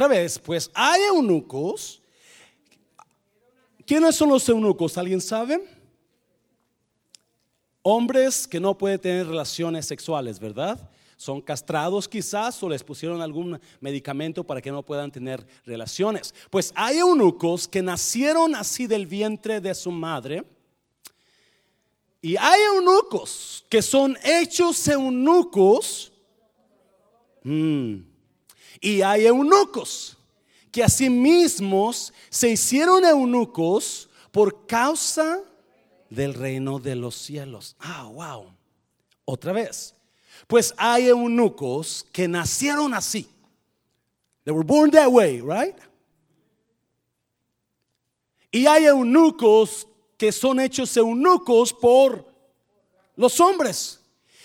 otra vez, pues hay eunucos. ¿Quiénes son los eunucos? ¿Alguien sabe? Hombres que no pueden tener relaciones sexuales, ¿verdad? Son castrados quizás o les pusieron algún medicamento para que no puedan tener relaciones. Pues hay eunucos que nacieron así del vientre de su madre. Y hay eunucos que son hechos eunucos. Mm. Y hay eunucos que mismos se hicieron eunucos por causa del reino de los cielos. Ah, wow. Otra vez. Pues hay eunucos que nacieron así. They were born that way, right? Y hay eunucos que son hechos eunucos por los hombres.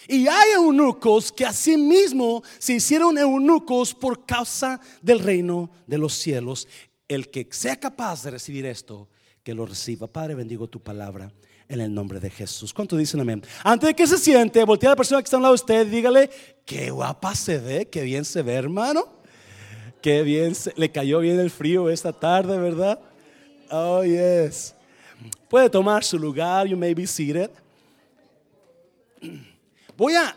Y hay eunucos que asimismo se hicieron eunucos por causa del reino de los cielos. El que sea capaz de recibir esto, que lo reciba. Padre, bendigo tu palabra en el nombre de Jesús. ¿Cuánto dicen amén? Antes de que se siente, voltea a la persona que está a un lado de usted, dígale, qué guapa se ve, qué bien se ve, hermano. Qué bien, le cayó bien el frío esta tarde, ¿verdad? Oh, yes. Puede tomar su lugar, you may be seated. Voy a,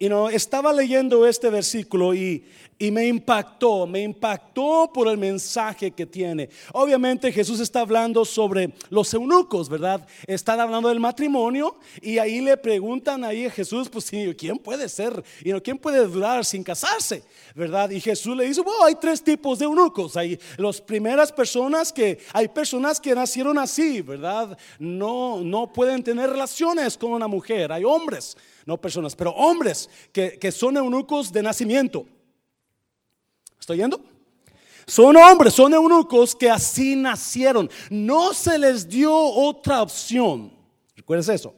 you know, estaba leyendo este versículo y y me impactó, me impactó por el mensaje que tiene. Obviamente Jesús está hablando sobre los eunucos, ¿verdad? Están hablando del matrimonio y ahí le preguntan ahí a Jesús, pues ¿quién puede ser? Y ¿quién puede durar sin casarse? ¿Verdad? Y Jesús le dice, bueno, hay tres tipos de eunucos. Hay las primeras personas que, hay personas que nacieron así, ¿verdad? No, no pueden tener relaciones con una mujer. Hay hombres, no personas, pero hombres que, que son eunucos de nacimiento. ¿Estoy yendo? Son hombres, son eunucos que así nacieron. No se les dio otra opción. ¿Recuerdas eso?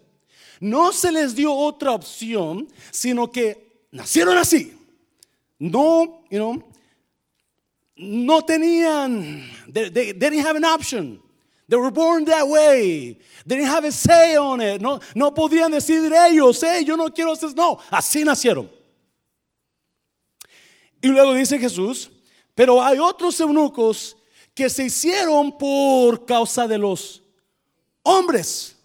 No se les dio otra opción, sino que nacieron así. No, you know, no tenían, they, they, didn't have an option. They were born that way. They didn't have a say on it. No, no podían decidir ellos, hey, yo no quiero hacer, no, así nacieron. Y luego dice Jesús, pero hay otros eunucos que se hicieron por causa de los hombres.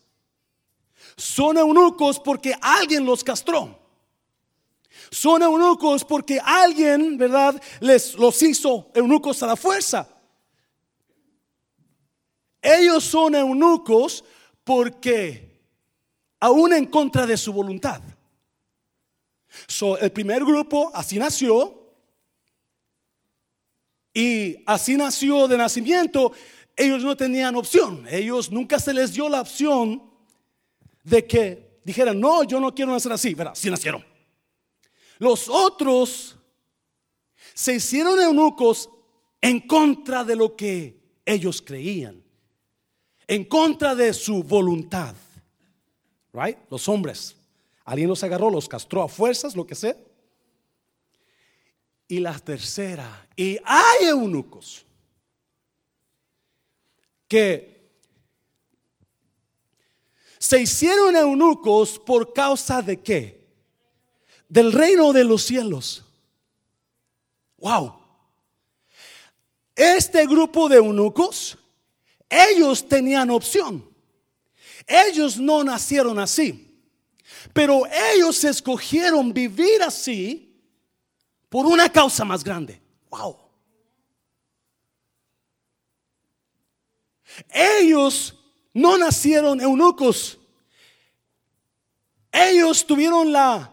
Son eunucos porque alguien los castró. Son eunucos porque alguien, ¿verdad? Les los hizo eunucos a la fuerza. Ellos son eunucos porque aún en contra de su voluntad. el primer grupo así nació, y así nació de nacimiento. Ellos no tenían opción. Ellos nunca se les dio la opción de que dijeran, no, yo no quiero nacer así. Verá, así nacieron. Los otros se hicieron eunucos en contra de lo que ellos creían, en contra de su voluntad. Right? Los hombres. Alguien los agarró, los castró a fuerzas, lo que sea. Y la tercera, y hay eunucos que se hicieron eunucos por causa de qué? Del reino de los cielos. Wow. Este grupo de eunucos, ellos tenían opción. Ellos no nacieron así, pero ellos escogieron vivir así por una causa más grande. Wow. Ellos no nacieron eunucos. Ellos tuvieron la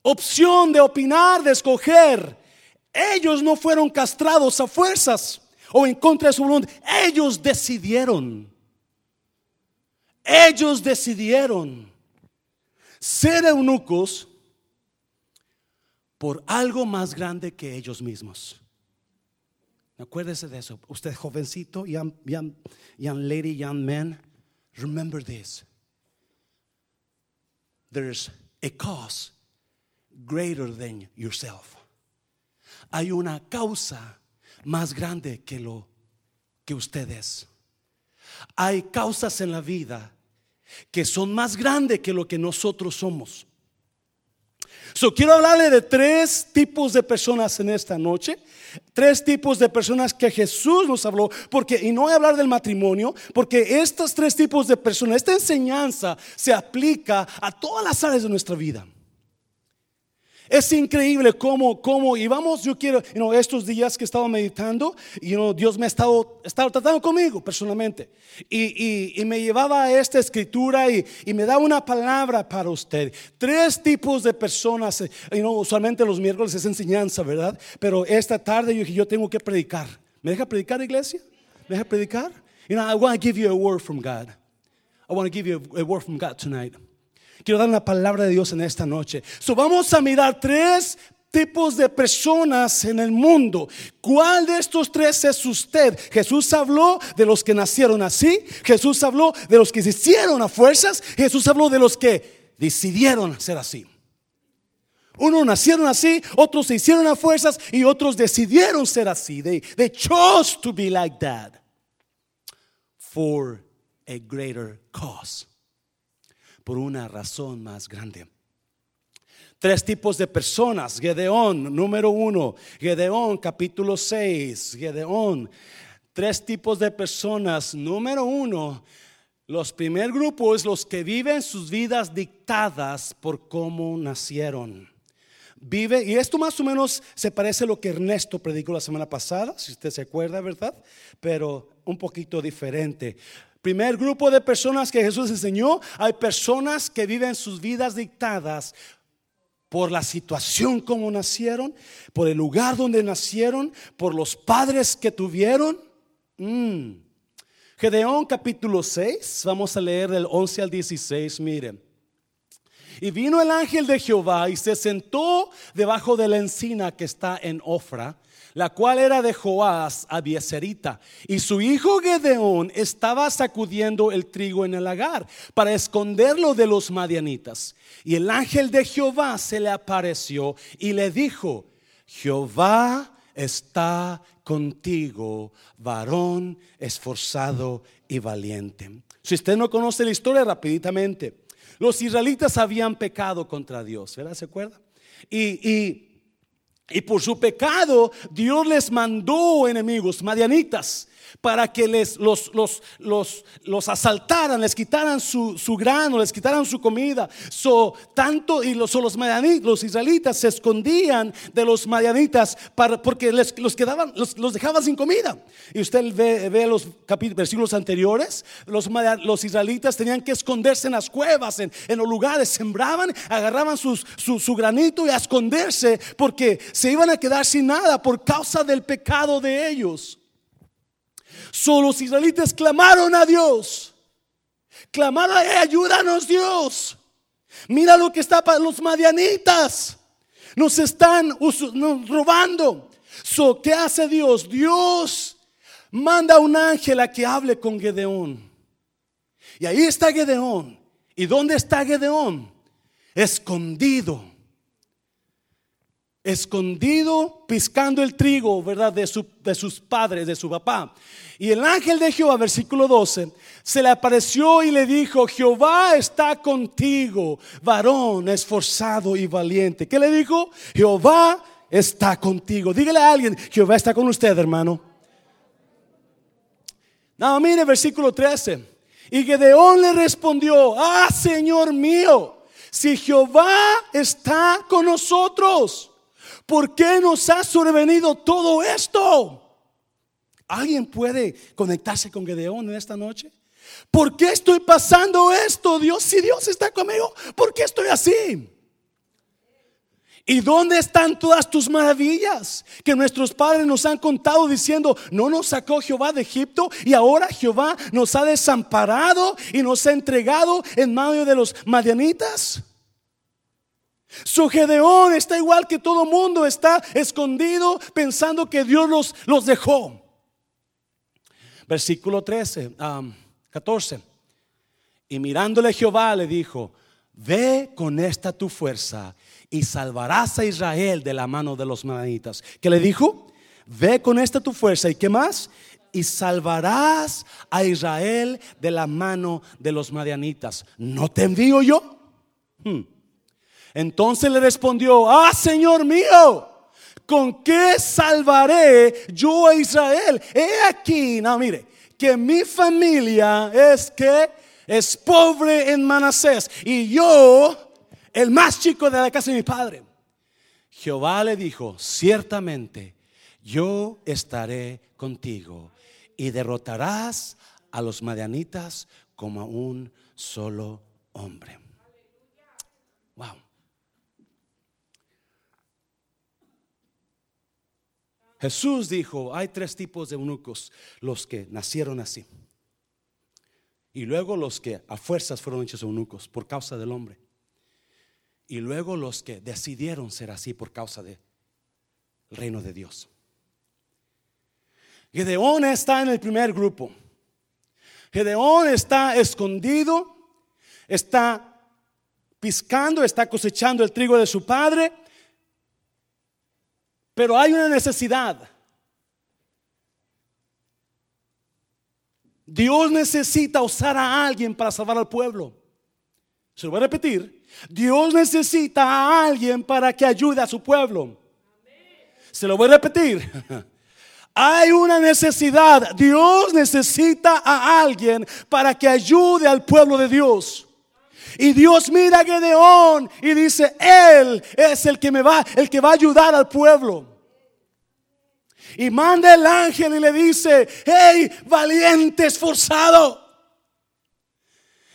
opción de opinar, de escoger. Ellos no fueron castrados a fuerzas o en contra de su voluntad. Ellos decidieron. Ellos decidieron ser eunucos por algo más grande que ellos mismos. Acuérdese de eso. Usted jovencito, young, young, lady, young man, remember this. There's a cause greater than yourself. Hay una causa más grande que lo que usted es. Hay causas en la vida que son más grandes que lo que nosotros somos. So, quiero hablarle de tres tipos de personas en esta noche. Tres tipos de personas que Jesús nos habló, porque, y no voy a hablar del matrimonio, porque estos tres tipos de personas, esta enseñanza se aplica a todas las áreas de nuestra vida. Es increíble cómo, cómo, y vamos, yo quiero, you estos días que estaba meditando, y Dios me ha estado, estado tratando conmigo personalmente, y, me llevaba a esta escritura y, me daba una palabra para usted. Tres tipos de personas, eh, you usualmente los miércoles es enseñanza, ¿verdad? Pero esta tarde yo tengo que predicar. ¿Me deja predicar, iglesia? ¿Me deja predicar? You know, I want to give you a word from God. I want to give you a word from God tonight. Quiero dar una palabra de Dios en esta noche. So vamos a mirar tres tipos de personas en el mundo. ¿Cuál de estos tres es usted? Jesús habló de los que nacieron así. Jesús habló de los que se hicieron a fuerzas. Jesús habló de los que decidieron ser así. Unos nacieron así, otros se hicieron a fuerzas y otros decidieron ser así. They, they chose to be like that for a greater cause por una razón más grande. Tres tipos de personas. Gedeón, número uno. Gedeón, capítulo 6. Gedeón. Tres tipos de personas. Número uno. Los primer grupos, los que viven sus vidas dictadas por cómo nacieron. Vive, y esto más o menos se parece a lo que Ernesto predicó la semana pasada, si usted se acuerda, ¿verdad? Pero un poquito diferente. Primer grupo de personas que Jesús enseñó, hay personas que viven sus vidas dictadas por la situación como nacieron, por el lugar donde nacieron, por los padres que tuvieron. Mm. Gedeón capítulo 6, vamos a leer del 11 al 16, miren. Y vino el ángel de Jehová y se sentó debajo de la encina que está en Ofra la cual era de Joás Abieserita. Y su hijo Gedeón estaba sacudiendo el trigo en el lagar para esconderlo de los madianitas. Y el ángel de Jehová se le apareció y le dijo, Jehová está contigo, varón esforzado y valiente. Si usted no conoce la historia rapiditamente, los israelitas habían pecado contra Dios, ¿verdad? ¿Se acuerda? Y, y y por su pecado, Dios les mandó enemigos, madianitas, para que les, los, los, los, los asaltaran, les quitaran su, su, grano, les quitaran su comida. So, tanto y los, los, los israelitas se escondían de los madianitas para, porque les, los, quedaban, los, los dejaban sin comida. Y usted ve, ve los versículos anteriores, los, los israelitas tenían que esconderse en las cuevas, en, en los lugares, sembraban, agarraban sus, su, su granito y a esconderse porque se iban a quedar sin nada por causa del pecado de ellos. Solo los israelitas clamaron a Dios. Clamaron, ayúdanos Dios. Mira lo que está para los madianitas. Nos están robando. So, ¿Qué hace Dios? Dios manda a un ángel a que hable con Gedeón. Y ahí está Gedeón. ¿Y dónde está Gedeón? Escondido escondido piscando el trigo, ¿verdad? De, de, sus padres, de su papá. Y el ángel de Jehová, versículo 12, se le apareció y le dijo, Jehová está contigo, varón esforzado y valiente. ¿Qué le dijo? Jehová está contigo. Dígale a alguien, Jehová está con usted, hermano. No, mire versículo 13. Y Gedeón le respondió, ah, Señor mío, si Jehová está con nosotros ¿por qué nos ha sobrevenido todo esto? ¿Alguien puede conectarse con Gedeón en esta noche? ¿Por qué estoy pasando esto, Dios? Si Dios está conmigo, ¿por qué estoy así? ¿Y dónde están todas tus maravillas que nuestros padres nos han contado diciendo, no nos sacó Jehová de Egipto y ahora Jehová nos ha desamparado y nos ha entregado en medio de los madianitas? Su Gedeón está igual que todo mundo, está escondido pensando que Dios los, los dejó. Versículo 13, 14. Y mirándole Jehová le dijo, ve con esta tu fuerza y salvarás a Israel de la mano de los madianitas. ¿Qué le dijo? Ve con esta tu fuerza y qué más? Y salvarás a Israel de la mano de los madianitas. ¿No te envío yo? Hmm. Entonces le respondió, ah, Señor mío, ¿con qué salvaré yo a Israel? He aquí, no, mire, que mi familia es que es pobre en Manasés y yo, el más chico de la casa de mi padre. Jehová le dijo, ciertamente yo estaré contigo y derrotarás a los madianitas como a un solo hombre. Wow. Jesús dijo, hay tres tipos de eunucos, los que nacieron así. Y luego los que a fuerzas fueron hechos eunucos por causa del hombre. Y luego los que decidieron ser así por causa del reino de Dios. Gedeón está en el primer grupo. Gedeón está escondido, está piscando, está cosechando el trigo de su padre, pero hay una necesidad. Dios necesita usar a alguien para salvar al pueblo. Se lo voy a repetir. Dios necesita a alguien para que ayude a su pueblo. Se lo voy a repetir. Hay una necesidad. Dios necesita a alguien para que ayude al pueblo de Dios. Y Dios mira a Gedeón y dice, Él es el que me va, el que va a ayudar al pueblo. Y manda el ángel y le dice, hey, valiente, esforzado.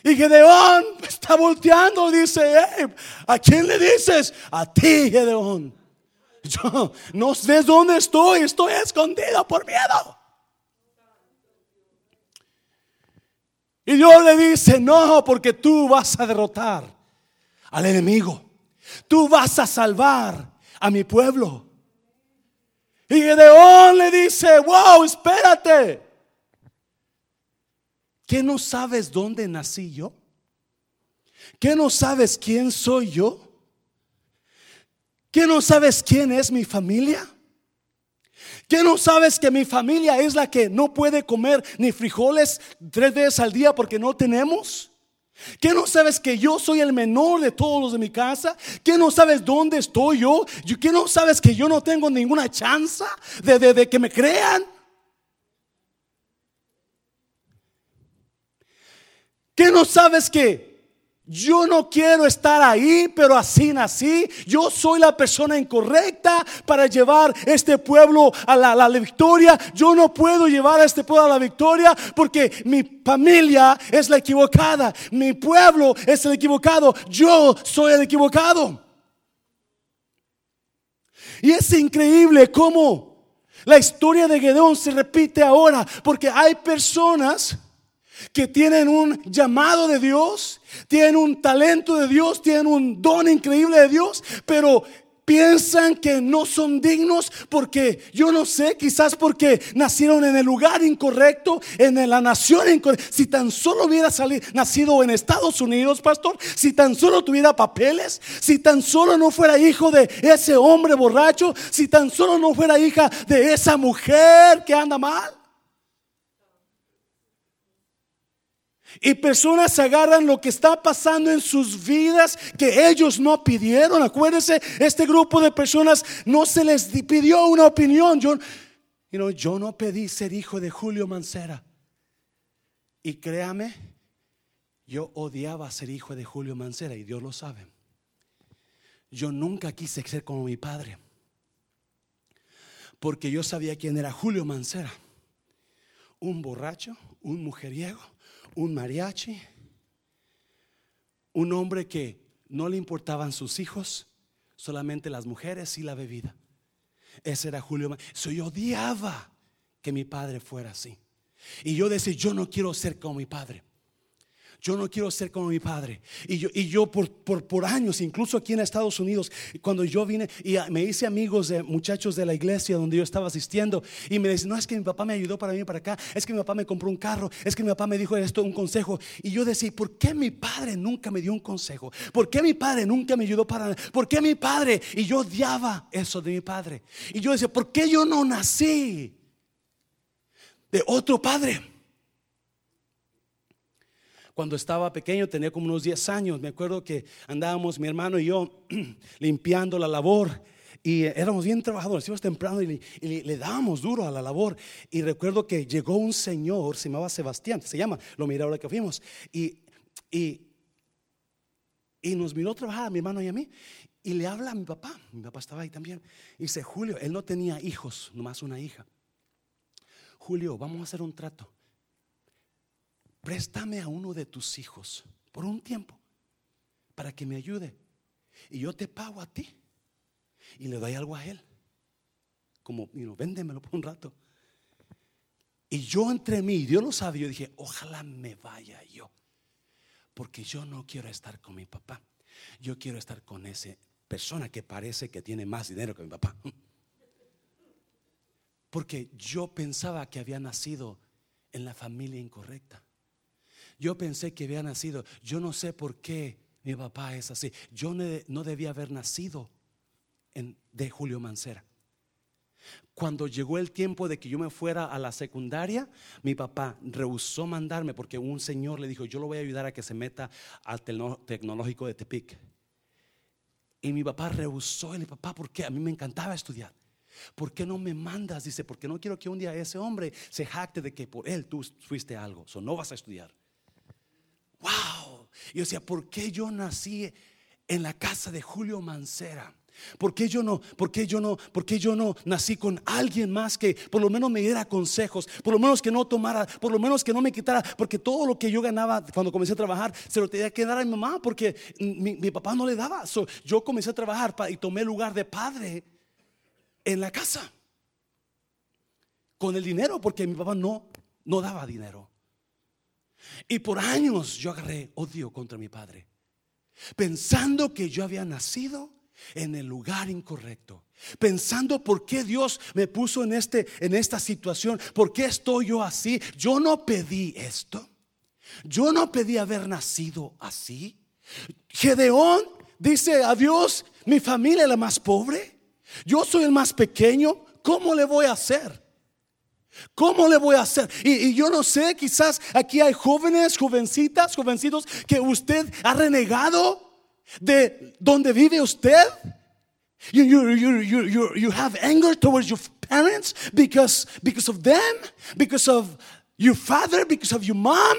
Y Gedeón está volteando y dice, hey, ¿a quién le dices? A ti, Gedeón. Yo no sé dónde estoy, estoy escondido por miedo. Y Dios le dice, no, porque tú vas a derrotar al enemigo. Tú vas a salvar a mi pueblo. Y Gedeón le dice, wow, espérate. ¿Qué no sabes dónde nací yo? ¿Qué no sabes quién soy yo? ¿Qué no sabes quién es mi familia? ¿Qué no sabes que mi familia es la que no puede comer ni frijoles tres veces al día porque no tenemos? ¿Qué no sabes que yo soy el menor de todos los de mi casa? ¿Qué no sabes dónde estoy yo? ¿Qué no sabes que yo no tengo ninguna chance de, de que me crean? ¿Qué no sabes que yo no quiero estar ahí, pero así nací. Yo soy la persona incorrecta para llevar este pueblo a la, victoria. Yo no puedo llevar a este pueblo a la victoria porque mi familia es la equivocada. Mi pueblo es el equivocado. Yo soy el equivocado. Y es increíble cómo la historia de Gedeón se repite ahora porque hay personas que tienen un llamado de Dios, tienen un talento de Dios, tienen un don increíble de Dios, pero piensan que no son dignos porque yo no sé, quizás porque nacieron en el lugar incorrecto, en la nación incorrecta. Si tan solo hubiera salido, nacido en Estados Unidos, pastor, si tan solo tuviera papeles, si tan solo no fuera hijo de ese hombre borracho, si tan solo no fuera hija de esa mujer que anda mal. Y personas agarran lo que está pasando en sus vidas que ellos no pidieron. Acuérdense, este grupo de personas no se les pidió una opinión. Yo, yo no pedí ser hijo de Julio Mancera. Y créame, yo odiaba ser hijo de Julio Mancera y Dios lo sabe. Yo nunca quise ser como mi padre. Porque yo sabía quién era Julio Mancera. Un borracho, un mujeriego un mariachi, un hombre que no le importaban sus hijos, solamente las mujeres y la bebida. Ese era Julio. So, yo odiaba que mi padre fuera así. Y yo decía, yo no quiero ser como mi padre. Yo no quiero ser como mi padre. Y yo, y yo por, por, años, incluso aquí en Estados Unidos, cuando yo vine y me hice amigos de muchachos de la iglesia donde yo estaba asistiendo, y me decían, no, es que mi papá me ayudó para venir para acá, es que mi papá me compró un carro, es que mi papá me dijo esto, un consejo. Y yo decía, ¿por qué mi padre nunca me dio un consejo? ¿Por qué mi padre nunca me ayudó para ¿Por qué mi padre? Y yo odiaba eso de mi padre. Y yo decía, ¿por qué yo no nací de otro padre? Cuando estaba pequeño, tenía como unos 10 años, me acuerdo que andábamos mi hermano y yo limpiando la labor y éramos bien trabajadores, íbamos temprano y, le, dábamos duro a la labor. Y recuerdo que llegó un señor, se llamaba Sebastián, se llama, lo miré ahora que fuimos, y, y, y nos miró trabajar a mi hermano y a mí. Y le habla a mi papá, mi papá estaba ahí también. Y dice, Julio, él no tenía hijos, nomás una hija. Julio, vamos a hacer un trato. Préstame a uno de tus hijos por un tiempo para que me ayude. Y yo te pago a ti y le doy algo a él. Como, you véndemelo por un rato. Y yo entre mí, Dios lo sabe, yo dije, ojalá me vaya yo. Porque yo no quiero estar con mi papá. Yo quiero estar con esa persona que parece que tiene más dinero que mi papá. Porque yo pensaba que había nacido en la familia incorrecta. Yo pensé que había nacido. Yo no sé por qué mi papá es así. Yo no debía haber nacido de Julio Mancera. Cuando llegó el tiempo de que yo me fuera a la secundaria, mi papá rehusó mandarme porque un señor le dijo, yo lo voy a ayudar a que se meta al tecnológico de Tepic. Y mi papá rehusó y le papá, ¿por qué? A mí me encantaba estudiar. ¿Por qué no me mandas? Dice, porque no quiero que un día ese hombre se jacte de que por él tú fuiste algo. O no vas a estudiar. Wow. Y yo decía, ¿por qué yo nací en la casa de Julio Mancera? ¿Por qué yo no? ¿Por qué yo no? ¿Por qué yo no nací con alguien más que por lo menos me diera consejos? Por lo menos que no tomara, por lo menos que no me quitara, porque todo lo que yo ganaba cuando comencé a trabajar se lo tenía que dar a mi mamá porque mi, papá no le daba. yo comencé a trabajar y tomé lugar de padre en la casa con el dinero porque mi papá no no daba dinero. Y por años yo agarré odio contra mi padre, pensando que yo había nacido en el lugar incorrecto, pensando por qué Dios me puso en este en esta situación, por qué estoy yo así. Yo no pedí esto. Yo no pedí haber nacido así. Gedeón dice a Dios, mi familia es la más pobre. Yo soy el más pequeño. ¿Cómo le voy a hacer? ¿Cómo le voy a hacer? Y, yo no sé, quizás aquí hay jóvenes, jovencitas, jovencitos que usted ha renegado de donde vive usted. You, you, you, you, you, have anger towards your parents because, because of them, because of your father, because of your mom.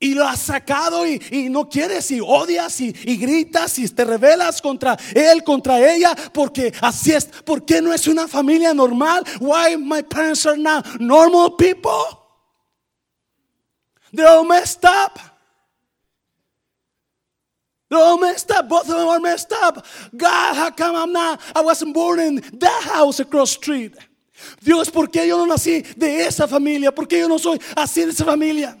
Y lo has sacado y, y, no quieres y odias y, y, gritas y te rebelas contra él, contra ella, porque así es. ¿Por qué no es una familia normal? Why my parents are not normal people? They're all messed up. They're all messed up. Both of them are messed up. God, how come I'm not? I wasn't born in that house across the street. Dios, ¿por qué yo no nací de esa familia? ¿Por qué yo no soy así de esa familia?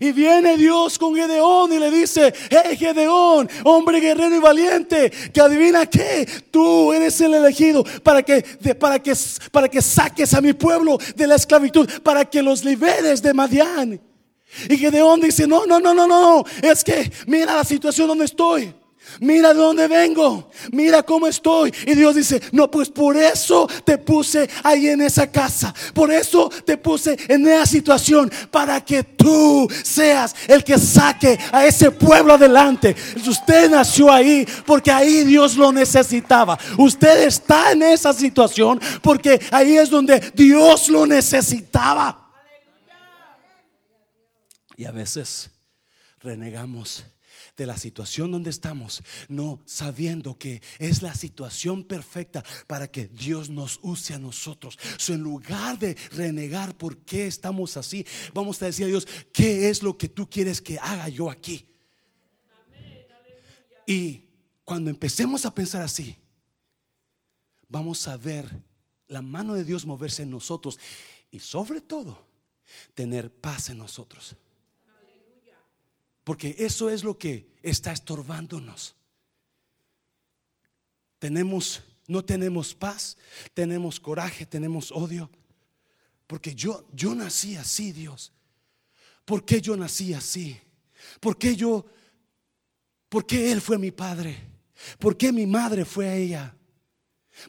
Y viene Dios con Gedeón y le dice, hey Gedeón, hombre guerrero y valiente, que adivina qué, tú eres el elegido para que, para que, para que saques a mi pueblo de la esclavitud, para que los liberes de Madián. Y Gedeón dice, no, no, no, no, no, es que mira la situación donde estoy. Mira de dónde vengo. Mira cómo estoy. Y Dios dice, no, pues por eso te puse ahí en esa casa. Por eso te puse en esa situación. Para que tú seas el que saque a ese pueblo adelante. Usted nació ahí porque ahí Dios lo necesitaba. Usted está en esa situación porque ahí es donde Dios lo necesitaba. Y a veces renegamos de la situación donde estamos, no sabiendo que es la situación perfecta para que Dios nos use a nosotros. So, en lugar de renegar por qué estamos así, vamos a decir a Dios, ¿qué es lo que tú quieres que haga yo aquí? Y cuando empecemos a pensar así, vamos a ver la mano de Dios moverse en nosotros y sobre todo tener paz en nosotros. Porque eso es lo que está estorbándonos. Tenemos, no tenemos paz, tenemos coraje, tenemos odio. Porque yo, yo nací así, Dios. ¿Por qué yo nací así? ¿Por qué yo, por qué Él fue mi padre? ¿Por qué mi madre fue ella?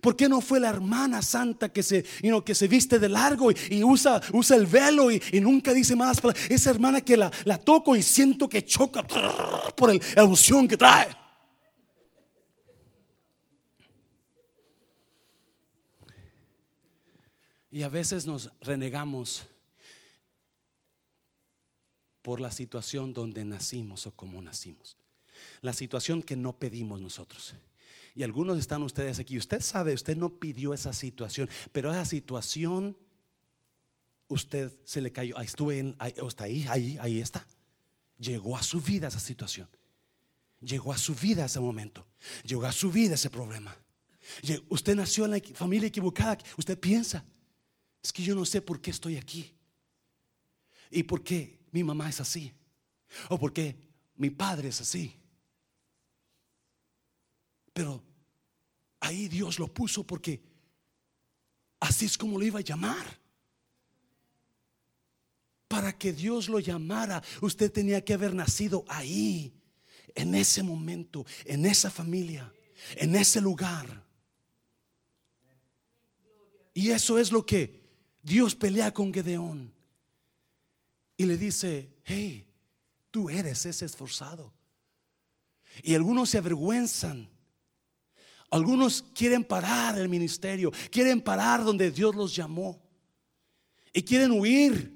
¿Por qué no fue la hermana santa que se, que se viste de largo y, usa, usa el velo y, nunca dice palabras? Esa hermana que la, la toco y siento que choca por el, la unción que trae. Y a veces nos renegamos por la situación donde nacimos o como nacimos. La situación que no pedimos nosotros. Y algunos están ustedes aquí. Usted sabe, usted no pidió esa situación, pero esa situación usted se le cayó. Ahí estuve en, ahí, está ahí, ahí, ahí está. Llegó a su vida esa situación. Llegó a su vida ese momento. Llegó a su vida ese problema. Usted nació en la familia equivocada. Usted piensa, es que yo no sé por qué estoy aquí. Y por qué mi mamá es así. O por qué mi padre es así. Pero ahí Dios lo puso porque así es como lo iba a llamar. Para que Dios lo llamara, usted tenía que haber nacido ahí, en ese momento, en esa familia, en ese lugar. Y eso es lo que Dios pelea con Gedeón. Y le dice, hey, tú eres ese esforzado. Y algunos se avergüenzan algunos quieren parar el ministerio, quieren parar donde Dios los llamó y quieren huir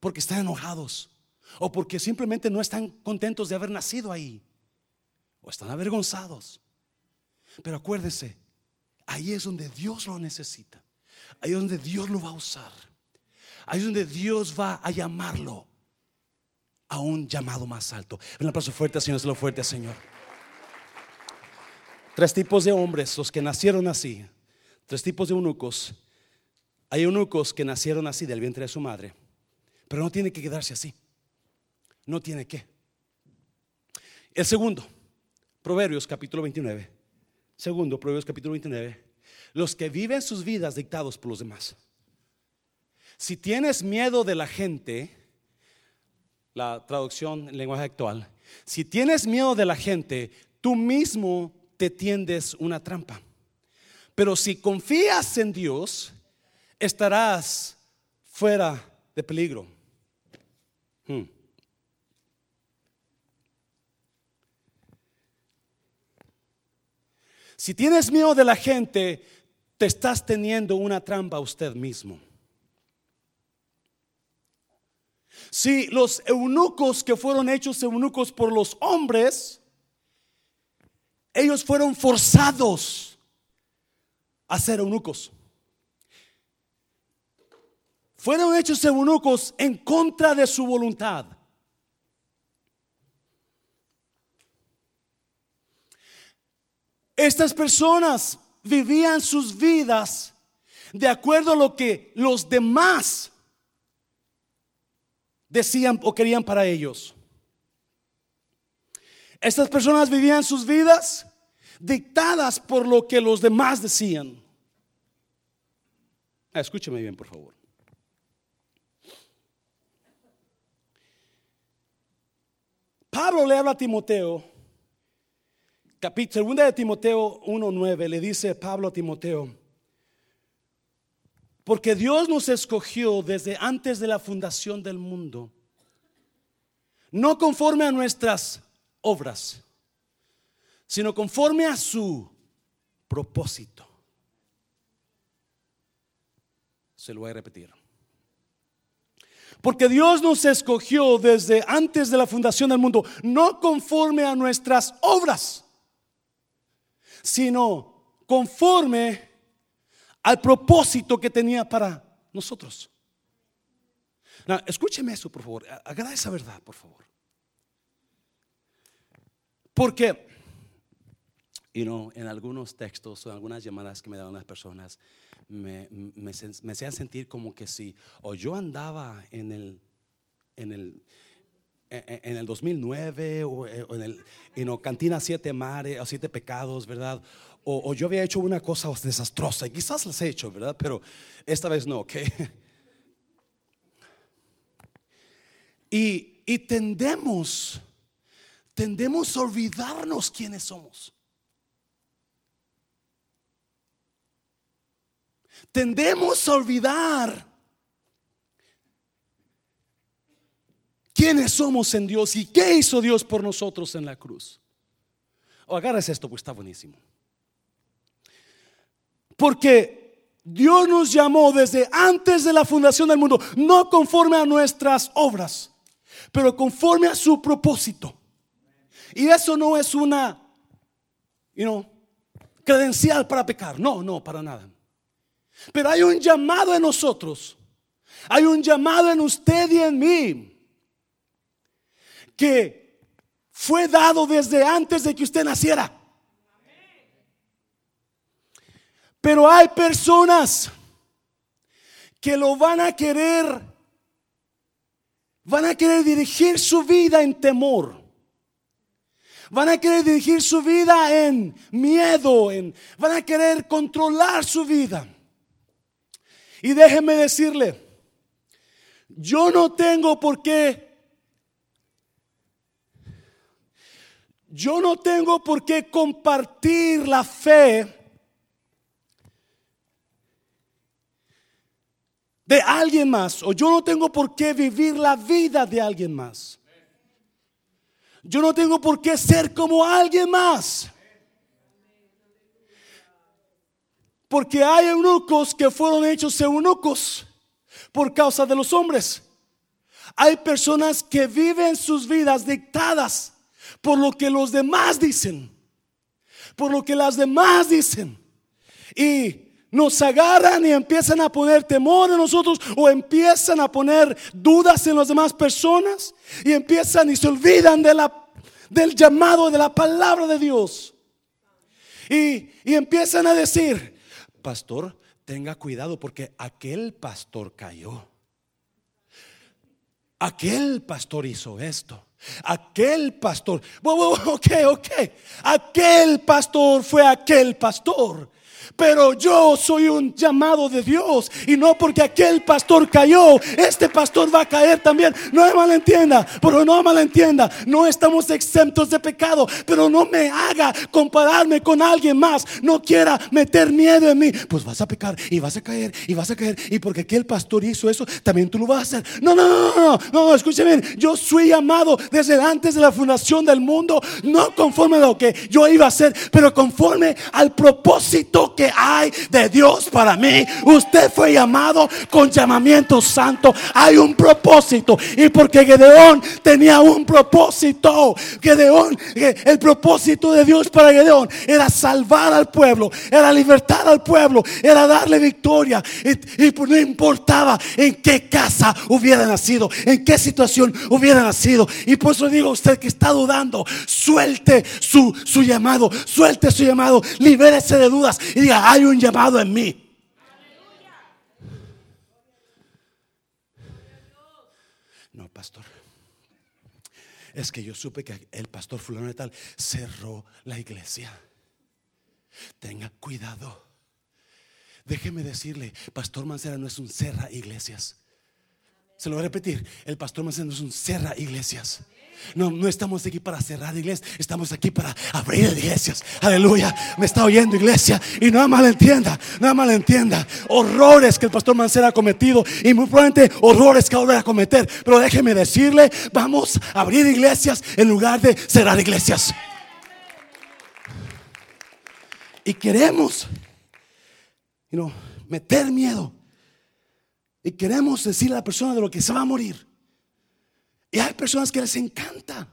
porque están enojados o porque simplemente no están contentos de haber nacido ahí o están avergonzados. Pero acuérdese, ahí es donde Dios lo necesita, ahí es donde Dios lo va a usar, ahí es donde Dios va a llamarlo a un llamado más alto. Un aplauso fuerte, Señor, lo fuerte, Señor. Tres tipos de hombres, los que nacieron así. Tres tipos de eunucos. Hay eunucos que nacieron así del vientre de su madre, pero no tiene que quedarse así. No tiene que. El segundo, Proverbios capítulo 29. Segundo, Proverbios capítulo 29. Los que viven sus vidas dictados por los demás. Si tienes miedo de la gente, la traducción en lenguaje actual, si tienes miedo de la gente, tú mismo te tiendes una trampa. Pero si confías en Dios, estarás fuera de peligro. Hmm. Si tienes miedo de la gente, te estás teniendo una trampa usted mismo. Si los eunucos que fueron hechos eunucos por los hombres, ellos fueron forzados a ser eunucos. Fueron hechos eunucos en contra de su voluntad. Estas personas vivían sus vidas de acuerdo a lo que los demás decían o querían para ellos. Estas personas vivían sus vidas dictadas por lo que los demás decían. Ah, escúcheme bien, por favor. Pablo le habla a Timoteo, capítulo segunda de Timoteo 1:9, le dice Pablo a Timoteo, porque Dios nos escogió desde antes de la fundación del mundo, no conforme a nuestras obras, sino conforme a su propósito. Se lo voy a repetir. Porque Dios nos escogió desde antes de la fundación del mundo, no conforme a nuestras obras, sino conforme al propósito que tenía para nosotros. escúcheme eso, por favor. Haga esa verdad, por favor. Porque y no en algunos textos o en algunas llamadas que me dan las personas, me, me, hacían sentir como que si o yo andaba en el, en el, en el 2009 o, en el no, Cantina Siete Mares o Siete Pecados, ¿verdad? O, yo había hecho una cosa desastrosa y quizás las he hecho, ¿verdad? Pero esta vez no, ¿ok? Y, y tendemos, tendemos a olvidarnos quiénes somos. tendemos a olvidar quiénes somos en Dios y qué hizo Dios por nosotros en la cruz. O agarres esto, pues está buenísimo. Porque Dios nos llamó desde antes de la fundación del mundo, no conforme a nuestras obras, pero conforme a su propósito. Y eso no es una, you know, credencial para pecar. No, no, para nada. Pero hay un llamado en nosotros. Hay un llamado en usted y en mí. Que fue dado desde antes de que usted naciera. Pero hay personas que lo van a querer, van a querer dirigir su vida en temor. Van a querer dirigir su vida en miedo, en, van a querer controlar su vida. Y déjeme decirle, yo no tengo por qué, yo no tengo por qué compartir la fe de alguien más, o yo no tengo por qué vivir la vida de alguien más. Yo no tengo por qué ser como alguien más. Porque hay eunucos que fueron hechos eunucos por causa de los hombres. Hay personas que viven sus vidas dictadas por lo que los demás dicen, por lo que las demás dicen. Y nos agarran y empiezan a poner temor en nosotros o empiezan a poner dudas en las demás personas y empiezan y se olvidan del llamado de la palabra de Dios. Y, y empiezan a decir, pastor, tenga cuidado porque aquel pastor cayó. Aquel pastor hizo esto. Aquel pastor, ok, ok, aquel pastor fue aquel pastor. Pero yo soy un llamado de Dios. Y no porque aquel pastor cayó, este pastor va a caer también. No me malentienda, pero no me malentienda. No estamos exentos de pecado. Pero no me haga compararme con alguien más. No quiera meter miedo en mí. Pues vas a pecar y vas a caer y vas a caer. Y porque aquel pastor hizo eso, también tú lo vas a hacer. No, no, no, no, no, escúcheme. Yo soy llamado desde antes de la fundación del mundo. No conforme a lo que yo iba a hacer, pero conforme al propósito que hay de Dios para mí. Usted fue llamado con llamamiento santo. Hay un propósito. Y porque Gedeón tenía un propósito. Gedeón, el propósito de Dios para Gedeón era salvar al pueblo, era libertar al pueblo, era darle victoria. Y, no importaba en qué casa hubiera nacido, en qué situación hubiera nacido. Y por eso digo a usted que está dudando, suelte su, su llamado, suelte su llamado, libérese de dudas y diga, hay un llamado en mí. No, pastor. Es que yo supe que el pastor fulano de tal cerró la iglesia. Tenga cuidado. Déjeme decirle, Pastor Mancera no es un cerra iglesias. Se lo voy a repetir, el Pastor Mancera no es un cerra iglesias. No, no estamos aquí para cerrar iglesias, estamos aquí para abrir iglesias. Aleluya. Me está oyendo iglesia y no malentienda, no malentienda. Horrores que el pastor Mancera ha cometido y muy probablemente horrores que ahora a cometer. Pero déjeme decirle, vamos a abrir iglesias en lugar de cerrar iglesias. Y queremos, meter miedo. Y queremos decirle a la persona de lo que se va a morir. Y hay personas que les encanta.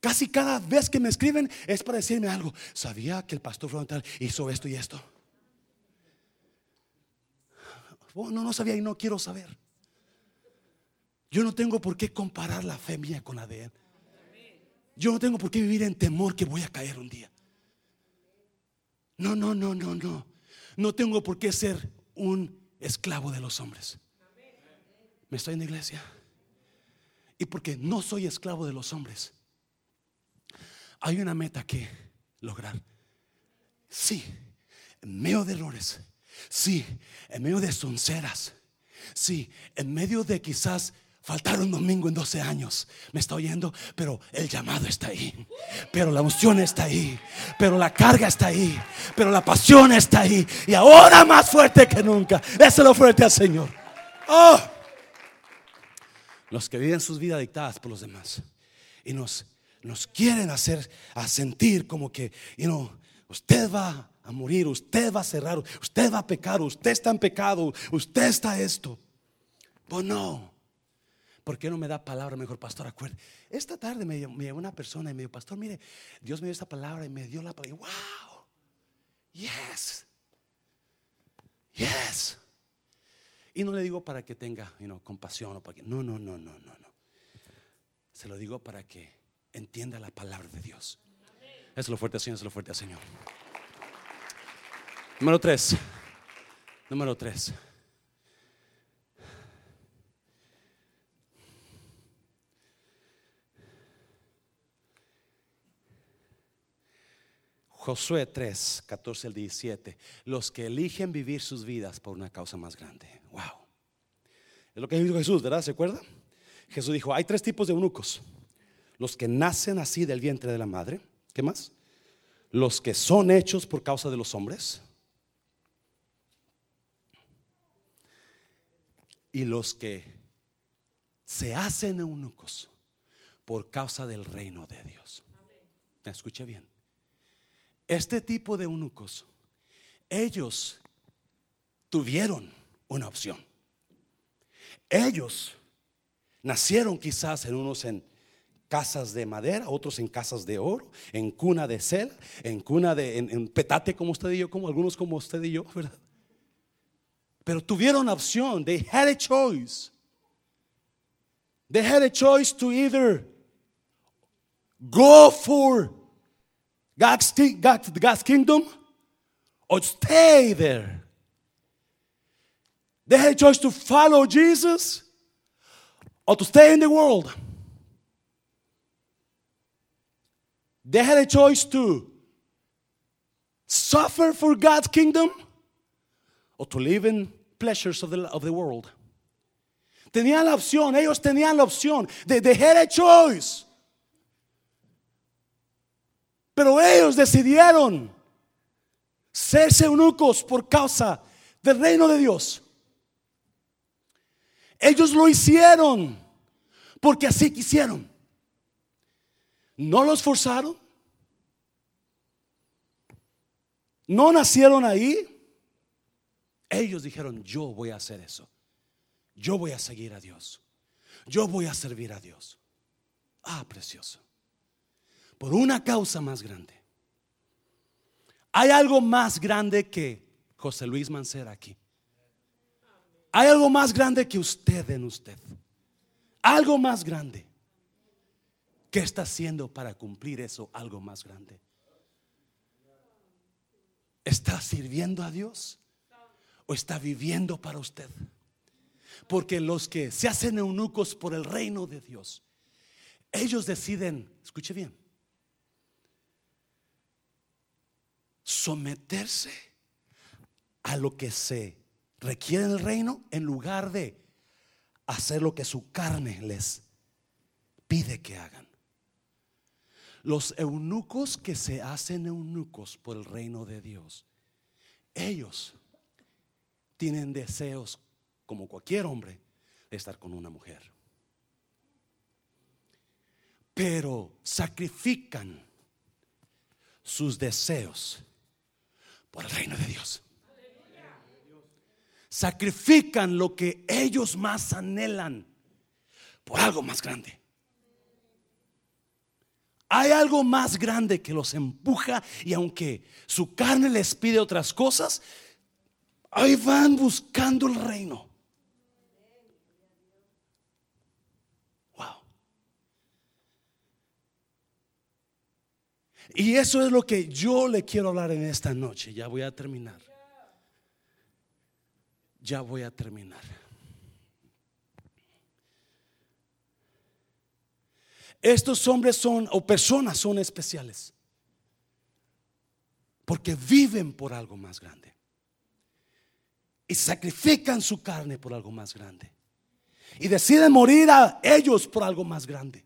Casi cada vez que me escriben es para decirme algo. ¿Sabía que el pastor frontal hizo esto y esto? Oh, no, no sabía y no quiero saber. Yo no tengo por qué comparar la fe mía con la de él. Yo no tengo por qué vivir en temor que voy a caer un día. No, no, no, no, no. No tengo por qué ser un esclavo de los hombres. ¿Me estoy en la iglesia? Y porque no soy esclavo de los hombres, hay una meta que lograr. Sí, en medio de errores, sí, en medio de sonceras, sí, en medio de quizás faltar un domingo en 12 años. Me está oyendo, pero el llamado está ahí. Pero la unción está ahí. Pero la carga está ahí. Pero la pasión está ahí. Y ahora más fuerte que nunca. Déselo fuerte al Señor. Oh. Los que viven sus vidas dictadas por los demás. Y nos, nos quieren hacer a sentir como que, you know, usted va a morir, usted va a cerrar, usted va a pecar, usted está en pecado, usted está esto. Pues no. ¿Por qué no me da palabra mejor, pastor? Acuerde, esta tarde me, me una persona y me dijo, pastor, mire, Dios me dio esta palabra y me dio la palabra. Wow, yes, yes. Y no le digo para que tenga compasión o para que. No, no, no, no, no, no. Se lo digo para que entienda la palabra de Dios. Es lo fuerte, Señor, es lo fuerte, Señor. Número tres. Número tres. Josué 3, 14 al 17. Los que eligen vivir sus vidas por una causa más grande. Wow. Es lo que dijo Jesús, ¿verdad? ¿Se acuerda? Jesús dijo, hay tres tipos de eunucos. Los que nacen así del vientre de la madre. ¿Qué más? Los que son hechos por causa de los hombres. Y los que se hacen eunucos por causa del reino de Dios. ¿Me escuché bien? Este tipo de eunucos, ellos tuvieron una opción. Ellos nacieron quizás en unos en casas de madera, otros en casas de oro, en cuna de seda, en cuna de en, petate como usted y yo, como algunos como usted y yo, ¿verdad? Pero tuvieron opción. They had a choice. They had a choice to either go for God's, God's kingdom or stay there. They had a choice to follow Jesus or to stay in the world. They had a choice to suffer for God's kingdom or to live in pleasures of the, of the world. Tenían la opción, ellos tenían la opción. They, they had a choice. Pero ellos decidieron serse eunucos por causa del reino de Dios. Ellos lo hicieron porque así quisieron. No los forzaron. No nacieron ahí. Ellos dijeron, yo voy a hacer eso. Yo voy a seguir a Dios. Yo voy a servir a Dios. Ah, precioso por una causa más grande. Hay algo más grande que José Luis Mancera aquí. Hay algo más grande que usted en usted. Algo más grande. ¿Qué está haciendo para cumplir eso? Algo más grande. ¿Está sirviendo a Dios? ¿O está viviendo para usted? Porque los que se hacen eunucos por el reino de Dios, ellos deciden, escuche bien, someterse a lo que se requiere en el reino en lugar de hacer lo que su carne les pide que hagan. Los eunucos que se hacen eunucos por el reino de Dios, ellos tienen deseos como cualquier hombre de estar con una mujer. Pero sacrifican sus deseos por el reino de Dios. Sacrifican lo que ellos más anhelan por algo más grande. Hay algo más grande que los empuja y aunque su carne les pide otras cosas, ahí van buscando el reino. Y eso es lo que yo le quiero hablar en esta noche. Ya voy a terminar. Ya voy a terminar. Estos hombres son, o personas son especiales. Porque viven por algo más grande. Y sacrifican su carne por algo más grande. Y deciden morir a ellos por algo más grande.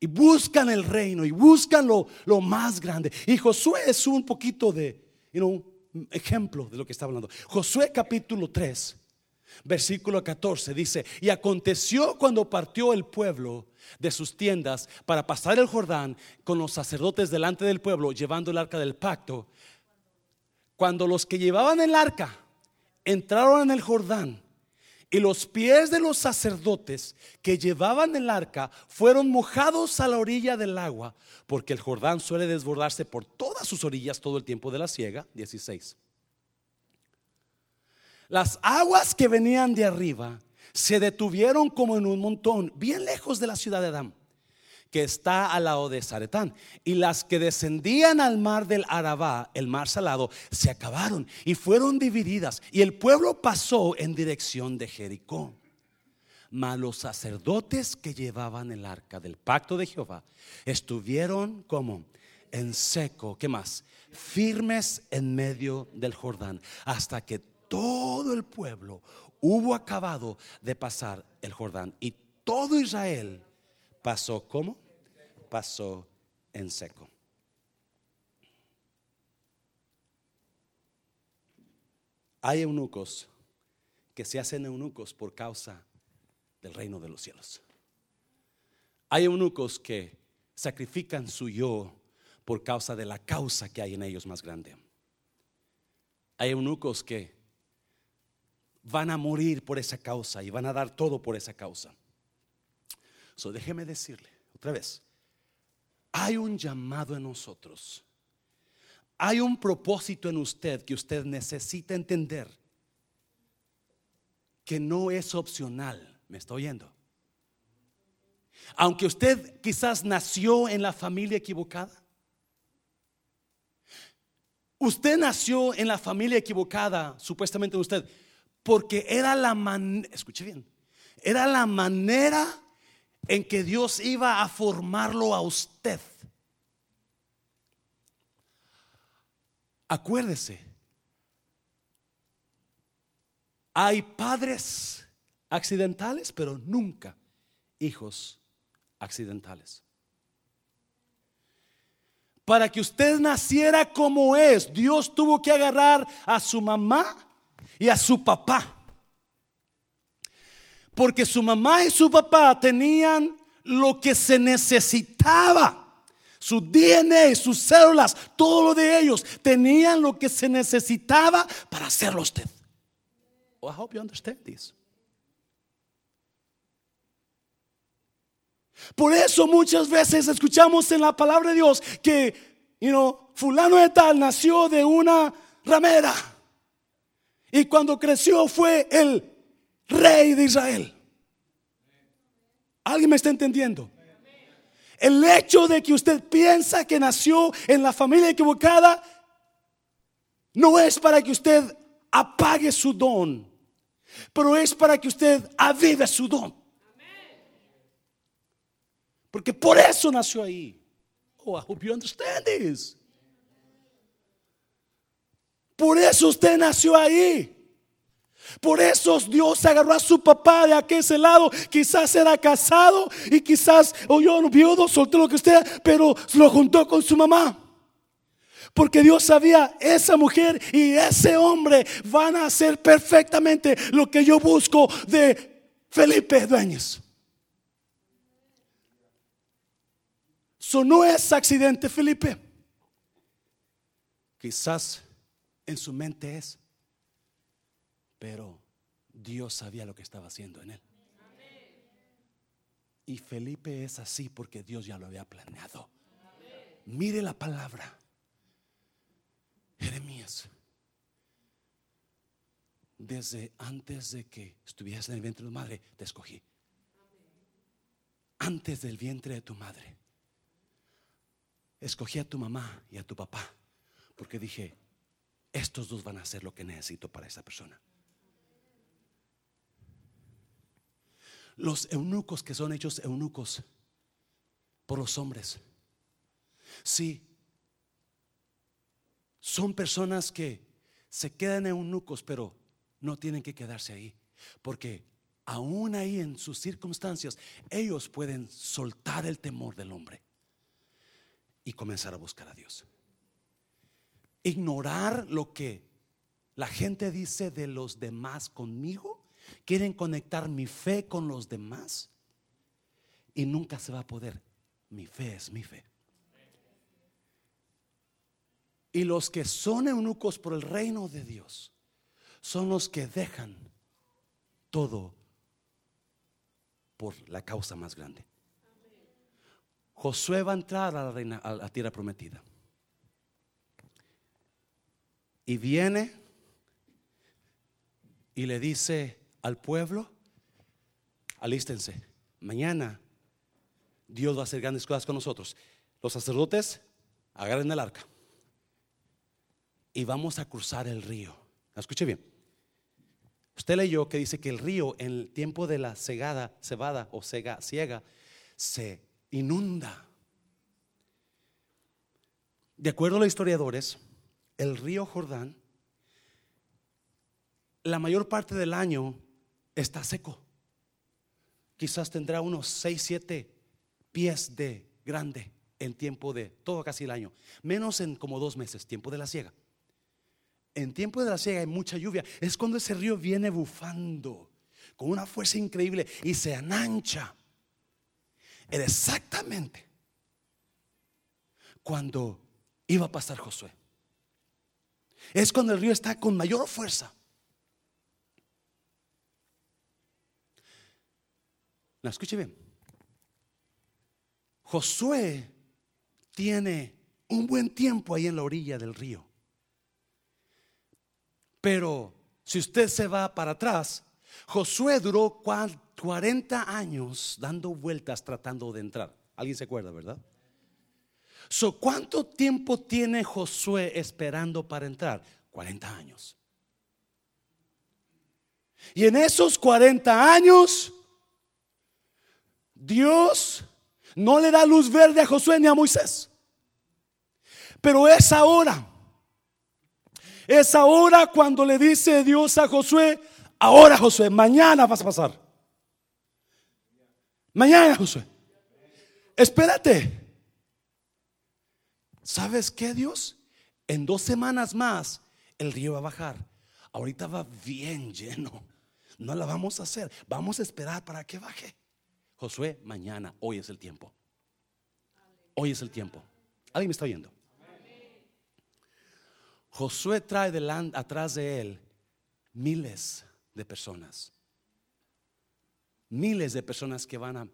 Y buscan el reino y buscan lo, lo más grande. Y Josué es un poquito de un ejemplo de lo que está hablando. Josué capítulo 3, versículo 14 dice, y aconteció cuando partió el pueblo de sus tiendas para pasar el Jordán con los sacerdotes delante del pueblo llevando el arca del pacto, cuando los que llevaban el arca entraron en el Jordán, y los pies de los sacerdotes que llevaban el arca fueron mojados a la orilla del agua, porque el Jordán suele desbordarse por todas sus orillas todo el tiempo de la siega. 16. Las aguas que venían de arriba se detuvieron como en un montón, bien lejos de la ciudad de Adán que está al lado de Zaretán. Y las que descendían al mar del Arabá, el mar salado, se acabaron y fueron divididas. Y el pueblo pasó en dirección de Jericó. Mas los sacerdotes que llevaban el arca del pacto de Jehová estuvieron como en seco, ¿qué más? Firmes en medio del Jordán, hasta que todo el pueblo hubo acabado de pasar el Jordán. Y todo Israel pasó como Pasó en seco. Hay eunucos que se hacen eunucos por causa del reino de los cielos. Hay eunucos que sacrifican su yo por causa de la causa que hay en ellos más grande. Hay eunucos que van a morir por esa causa y van a dar todo por esa causa. So, déjeme decirle otra vez, hay un llamado en nosotros. Hay un propósito en usted que usted necesita entender que no es opcional. ¿Me está oyendo? Aunque usted quizás nació en la familia equivocada. Usted nació en la familia equivocada, supuestamente usted, porque era la manera, escuche bien, era la manera en que Dios iba a formarlo a usted. Acuérdese, hay padres accidentales, pero nunca hijos accidentales. Para que usted naciera como es, Dios tuvo que agarrar a su mamá y a su papá porque su mamá y su papá tenían lo que se necesitaba. Su DNA, sus células, todo lo de ellos tenían lo que se necesitaba para hacerlo usted. I hope you understand this. Por eso muchas veces escuchamos en la palabra de Dios que, you fulano de tal nació de una ramera. Y cuando creció fue el rey de Israel. ¿Alguien me está entendiendo? El hecho de que usted piensa que nació en la familia equivocada no es para que usted apague su don, pero es para que usted avive su don. Porque por eso nació ahí. Oh, I hope you understand this. Por eso usted nació ahí. Por eso Dios agarró a su papá de aquel lado. Quizás era casado y quizás, o yo viudo, soltó lo que usted, pero lo juntó con su mamá. Porque Dios sabía, esa mujer y ese hombre van a hacer perfectamente lo que yo busco de Felipe Dueñas. Eso no es accidente, Felipe. Quizás en su mente es. Pero Dios sabía lo que estaba haciendo en él. Y Felipe es así porque Dios ya lo había planeado. Mire la palabra. Jeremías. Desde antes de que estuvieras en el vientre de tu madre, te escogí. Antes del vientre de tu madre. Escogí a tu mamá y a tu papá. Porque dije, estos dos van a hacer lo que necesito para esa persona. Los eunucos que son hechos eunucos por los hombres. Sí, son personas que se quedan eunucos, pero no tienen que quedarse ahí, porque aún ahí en sus circunstancias, ellos pueden soltar el temor del hombre y comenzar a buscar a Dios. Ignorar lo que la gente dice de los demás conmigo. Quieren conectar mi fe con los demás y nunca se va a poder. Mi fe es mi fe. Y los que son eunucos por el reino de Dios son los que dejan todo por la causa más grande. Josué va a entrar a la, reina, a la tierra prometida. Y viene y le dice al pueblo, alístense, mañana Dios va a hacer grandes cosas con nosotros. Los sacerdotes agarren el arca y vamos a cruzar el río. Escuche bien. Usted leyó que dice que el río en el tiempo de la cegada, cebada o cega, ciega, se inunda. De acuerdo a los historiadores, el río Jordán, la mayor parte del año está seco. Quizás tendrá unos 6, 7 pies de grande en tiempo de todo casi el año, menos en como dos meses, tiempo de la siega en tiempo de la siega hay mucha lluvia. Es cuando ese río viene bufando con una fuerza increíble y se anancha. Exactamente cuando iba a pasar Josué. Es cuando el río está con mayor fuerza. Escuche bien. Josué tiene un buen tiempo ahí en la orilla del río. Pero si usted se va para atrás, Josué duró 40 años dando vueltas tratando de entrar. ¿Alguien se acuerda, verdad? So, ¿Cuánto tiempo tiene Josué esperando para entrar? 40 años. Y en esos 40 años, Dios no le da luz verde a Josué ni a Moisés. Pero es ahora es ahora cuando le dice Dios a Josué, ahora Josué, mañana vas a pasar. Mañana Josué. Espérate. ¿Sabes qué Dios? En dos semanas más el río va a bajar. Ahorita va bien lleno. No la vamos a hacer. Vamos a esperar para que baje. Josué, mañana, hoy es el tiempo. Hoy es el tiempo. ¿Alguien me está oyendo? Josué trae delante, atrás de él miles de personas. Miles de personas que van a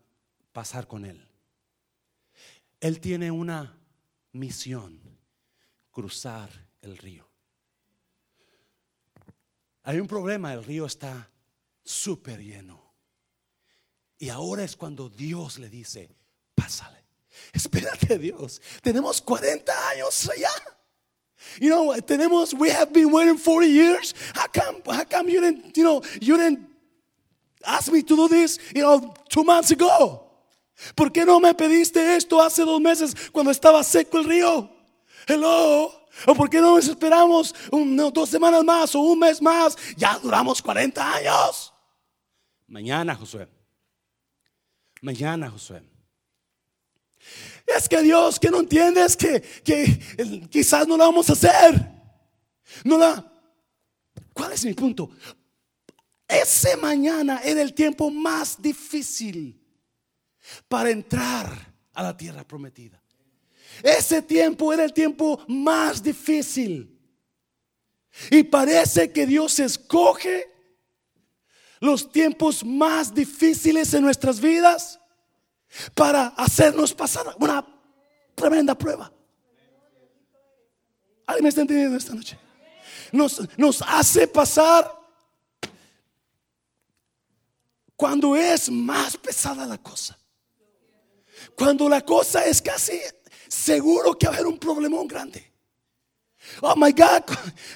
pasar con él. Él tiene una misión, cruzar el río. Hay un problema, el río está súper lleno. Y ahora es cuando Dios le dice, pásale. Espérate Dios, tenemos 40 años allá. You know, tenemos, we have been waiting 40 years. How come, how come you didn't, you know, you didn't ask me to do this, you know, two months ago? ¿Por qué no me pediste esto hace dos meses cuando estaba seco el río? Hello. ¿O por qué no nos esperamos dos semanas más o un mes más? Ya duramos 40 años. Mañana, Josué. Mañana, Josué. Es que Dios, que no entiendes que, que quizás no la vamos a hacer. No la. ¿Cuál es mi punto? Ese mañana era el tiempo más difícil para entrar a la tierra prometida. Ese tiempo era el tiempo más difícil. Y parece que Dios escoge los tiempos más difíciles en nuestras vidas para hacernos pasar una tremenda prueba. ¿Alguien me está entendiendo esta noche? Nos, nos hace pasar cuando es más pesada la cosa. Cuando la cosa es casi seguro que va a haber un problemón grande. Oh my God,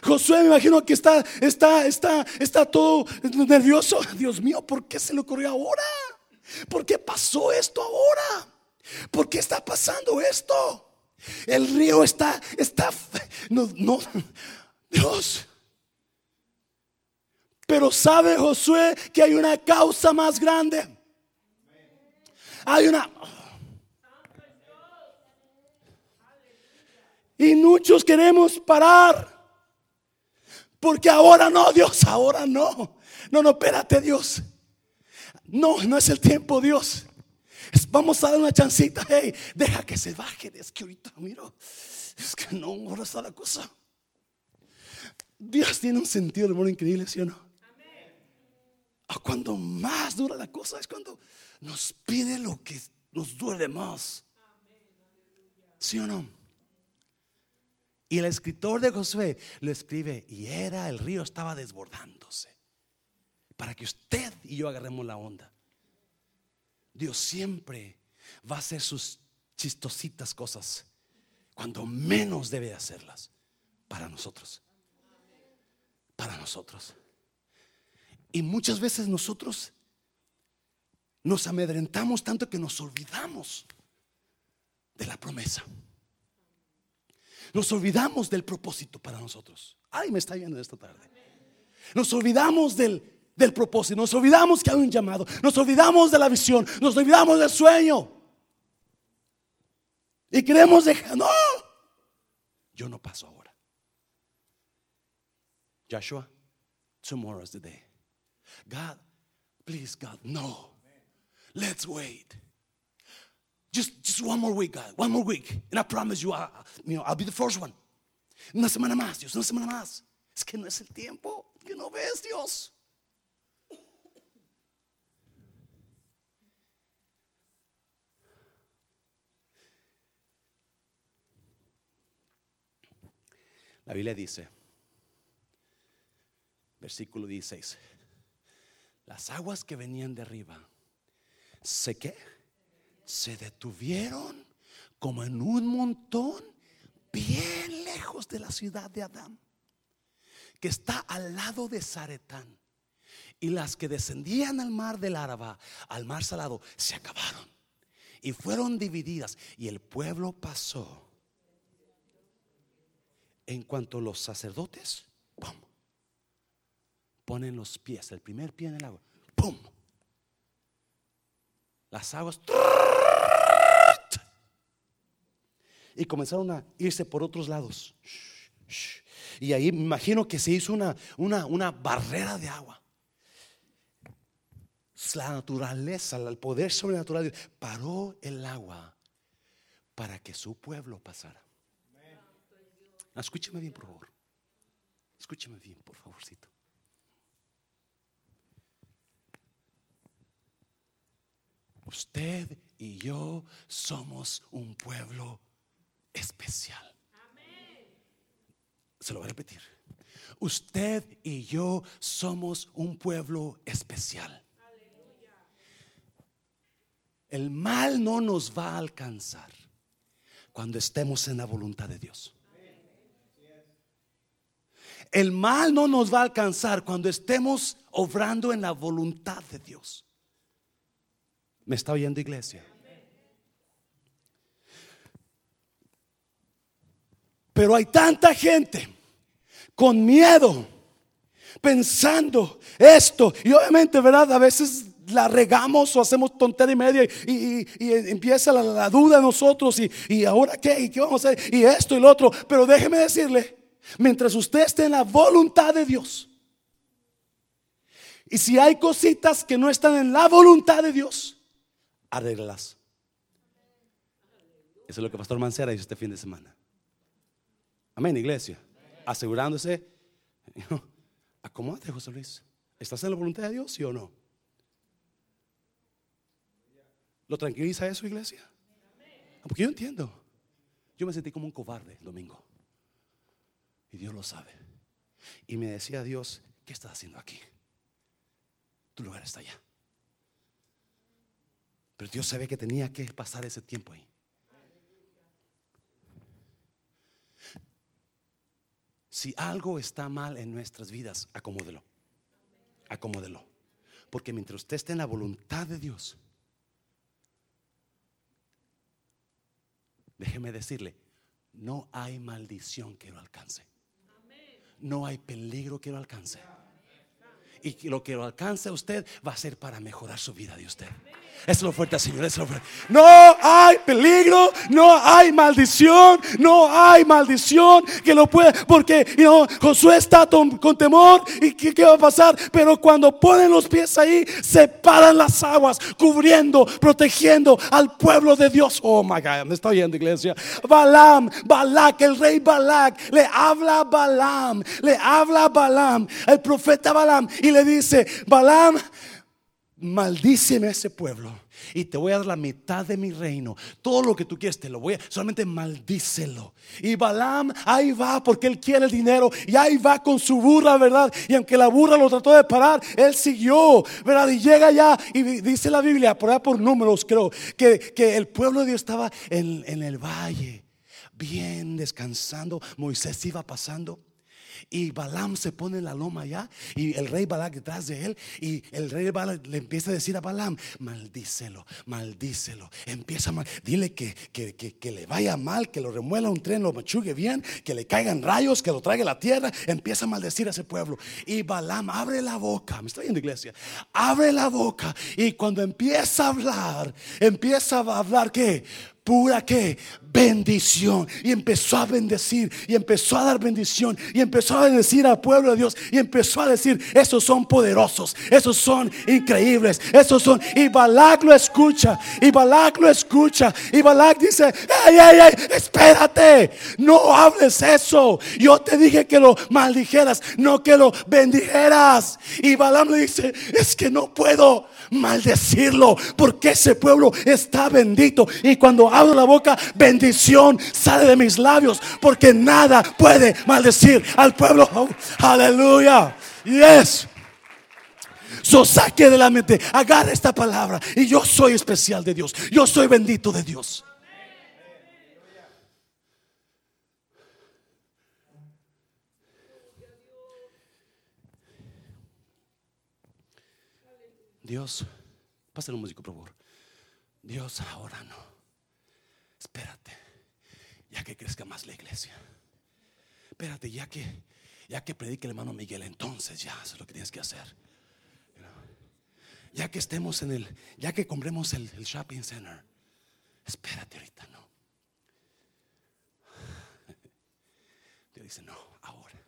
Josué me imagino que está, está, está, está todo nervioso. Dios mío, ¿por qué se le ocurrió ahora? ¿Por qué pasó esto ahora? ¿Por qué está pasando esto? El río está, está, no, no, Dios. Pero sabe Josué que hay una causa más grande. Hay una... Y muchos queremos parar. Porque ahora no, Dios, ahora no. No, no, espérate, Dios. No, no es el tiempo, Dios. Vamos a dar una chancita. Hey, deja que se baje. Es que ahorita, miro. Es que no, ahora está la cosa. Dios tiene un sentido de amor increíble, ¿sí o no? A cuando más dura la cosa es cuando nos pide lo que nos duele más. ¿Sí o no? Y el escritor de Josué lo escribe y era, el río estaba desbordándose. Para que usted y yo agarremos la onda. Dios siempre va a hacer sus chistositas cosas cuando menos debe hacerlas para nosotros. Para nosotros. Y muchas veces nosotros nos amedrentamos tanto que nos olvidamos de la promesa. Nos olvidamos del propósito para nosotros. Ay, me está viendo esta tarde. Nos olvidamos del, del propósito, nos olvidamos que hay un llamado, nos olvidamos de la visión, nos olvidamos del sueño. Y queremos dejar, no, yo no paso ahora. Joshua, tomorrow is the day. God, please, God, no. Let's wait. Just, just one more week, God. One more week. And I promise you, I, you know, I'll be the first one. Una semana más, Dios, una semana más. Es que no es el tiempo. Que no ves, Dios. La Biblia dice, versículo 16, las aguas que venían de arriba, ¿se qué? Se detuvieron como en un montón bien lejos de la ciudad de Adán, que está al lado de Zaretán. Y las que descendían al mar del Áraba, al mar salado, se acabaron y fueron divididas. Y el pueblo pasó en cuanto los sacerdotes, ¡pum! ponen los pies, el primer pie en el agua, ¡pum! Las aguas y comenzaron a irse por otros lados. Y ahí me imagino que se hizo una, una, una barrera de agua. La naturaleza, el poder sobrenatural paró el agua para que su pueblo pasara. Escúcheme bien, por favor. Escúcheme bien, por favorcito. Usted y yo somos un pueblo especial. Se lo voy a repetir. Usted y yo somos un pueblo especial. El mal no nos va a alcanzar cuando estemos en la voluntad de Dios. El mal no nos va a alcanzar cuando estemos obrando en la voluntad de Dios. ¿Me está oyendo iglesia? Pero hay tanta gente con miedo, pensando esto. Y obviamente, ¿verdad? A veces la regamos o hacemos tontería y media y, empieza la, duda en nosotros y, y ahora qué y qué vamos a hacer y esto y lo otro. Pero déjeme decirle, Mientras usted esté en la voluntad de Dios. Y si hay cositas que no están en la voluntad de Dios, arréglalas. Eso es lo que Pastor Mancera hizo este fin de semana. Amén, iglesia. Asegurándose. Acomódate, José Luis. ¿Estás en la voluntad de Dios, sí o no? ¿Lo tranquiliza eso, iglesia? Porque yo entiendo. Yo me sentí como un cobarde el domingo. Y Dios lo sabe. Y me decía Dios, ¿qué estás haciendo aquí? Tu lugar está allá. Pero Dios sabía que tenía que pasar ese tiempo ahí. Si algo está mal en nuestras vidas, acomódelo. Acomódelo. Porque mientras usted esté en la voluntad de Dios, déjeme decirle, no hay maldición que lo alcance no hay peligro que lo alcance. Y lo que lo alcance a usted va a ser para mejorar su vida de usted. Es lo fuerte, Señor. Es lo fuerte. No hay peligro, no hay maldición, no hay maldición que lo pueda. Porque Josué está con temor. ¿Y qué, va a pasar? Pero cuando ponen los pies ahí, se paran las aguas, cubriendo, protegiendo al pueblo de Dios. Oh my God, me está oyendo, iglesia. Balaam, Balak, el rey Balak, le habla a Balaam, le habla a Balaam, el profeta Balaam, y le dice: Balaam maldíceme a ese pueblo y te voy a dar la mitad de mi reino. Todo lo que tú quieres te lo voy a, solamente maldícelo. Y Balaam ahí va porque él quiere el dinero y ahí va con su burra, ¿verdad? Y aunque la burra lo trató de parar, él siguió, ¿verdad? Y llega allá y dice la Biblia, por ahí por números creo, que, que el pueblo de Dios estaba en, en el valle, bien descansando. Moisés iba pasando. Y Balaam se pone en la loma allá y el rey Balak detrás de él. Y el rey le empieza a decir a Balaam, maldícelo, maldícelo. Empieza mal, dile que, que, que, le vaya mal, que lo remuela un tren, lo machugue bien, que le caigan rayos, que lo traiga a la tierra. Empieza a maldecir a ese pueblo. Y Balaam abre la boca, me estoy en iglesia, abre la boca. Y cuando empieza a hablar, empieza a hablar que pura que bendición. Y empezó a bendecir y empezó a dar bendición y empezó a bendecir al pueblo de Dios y empezó a decir esos son poderosos esos son increíbles esos son y Balak lo escucha y Balak lo escucha y Balak dice ay ay ay espérate no hables eso. Yo te dije que lo maldijeras no que lo bendijeras y Balaam le dice es que no puedo maldecirlo porque ese pueblo está bendito y cuando abro la boca, bendición sale de mis labios, porque nada puede maldecir al pueblo. Oh, aleluya. Yes. So saque de la mente, agarre esta palabra. Y yo soy especial de Dios. Yo soy bendito de Dios. Dios, pásale un músico, por favor. Dios, ahora no espérate, ya que crezca más la iglesia. Espérate, ya que, ya que predique el hermano Miguel, entonces ya es lo que tienes que hacer. Ya que estemos en el, ya que compremos el, el shopping center, espérate ahorita, no. Dios dice, no, ahora,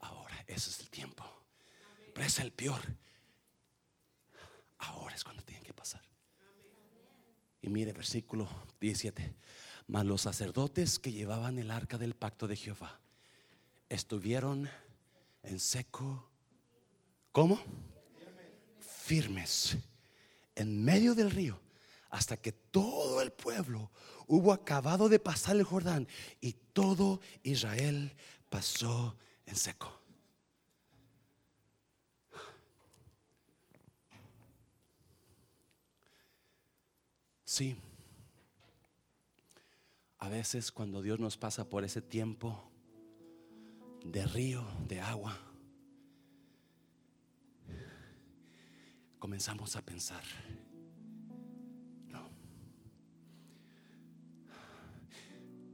ahora, ese es el tiempo. Pero es el peor. Ahora es cuando tienen que pasar. Y mire, versículo 17. Mas los sacerdotes que llevaban el arca del pacto de Jehová estuvieron en seco. ¿Cómo? Firmes en medio del río hasta que todo el pueblo hubo acabado de pasar el Jordán y todo Israel pasó en seco. Sí. A veces cuando Dios nos pasa por ese tiempo de río, de agua, comenzamos a pensar, no.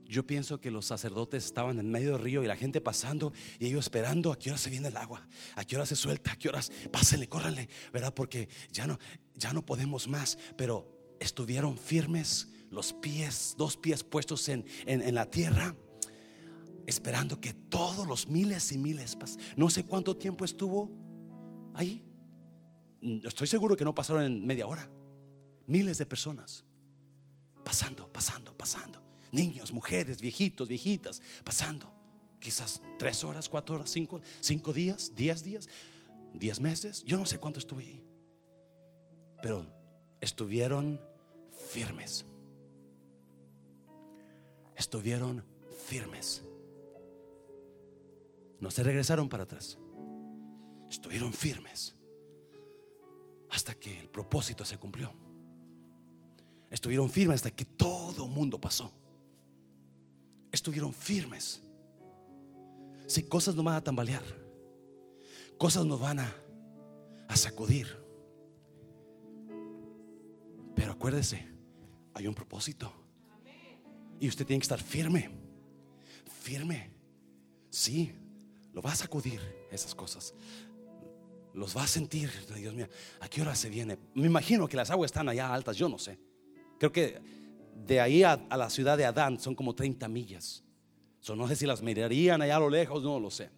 Yo pienso que los sacerdotes estaban en medio del río y la gente pasando y ellos esperando a qué hora se viene el agua, a qué hora se suelta, a qué horas, pásenle, córranle, ¿verdad? Porque ya no, ya no podemos más, pero estuvieron firmes, los pies, dos pies puestos en, la tierra, esperando que todos los miles y miles, no sé cuánto tiempo estuvo ahí. Estoy seguro que no pasaron en media hora. Miles de personas pasando, pasando, pasando. Niños, mujeres, viejitos, viejitas, pasando. Quizás tres horas, cuatro horas, cinco, cinco días, diez días, diez meses. Yo no sé cuánto estuve ahí. Pero estuvieron firmes. Estuvieron firmes. No se regresaron para atrás. Estuvieron firmes hasta que el propósito se cumplió. Estuvieron firmes hasta que todo mundo pasó. Estuvieron firmes. Si cosas nos van a tambalear, cosas nos van a, a sacudir. Pero acuérdese, hay un propósito. Y usted tiene que estar firme. Firme. Sí, lo va a sacudir esas cosas. los va a sentir. Dios mío, ¿a qué hora se viene? Me imagino que las aguas están allá altas, yo no sé. Creo que de ahí a, la ciudad de Adán son como 30 millas. no sé si las mirarían allá a lo lejos, no lo sé.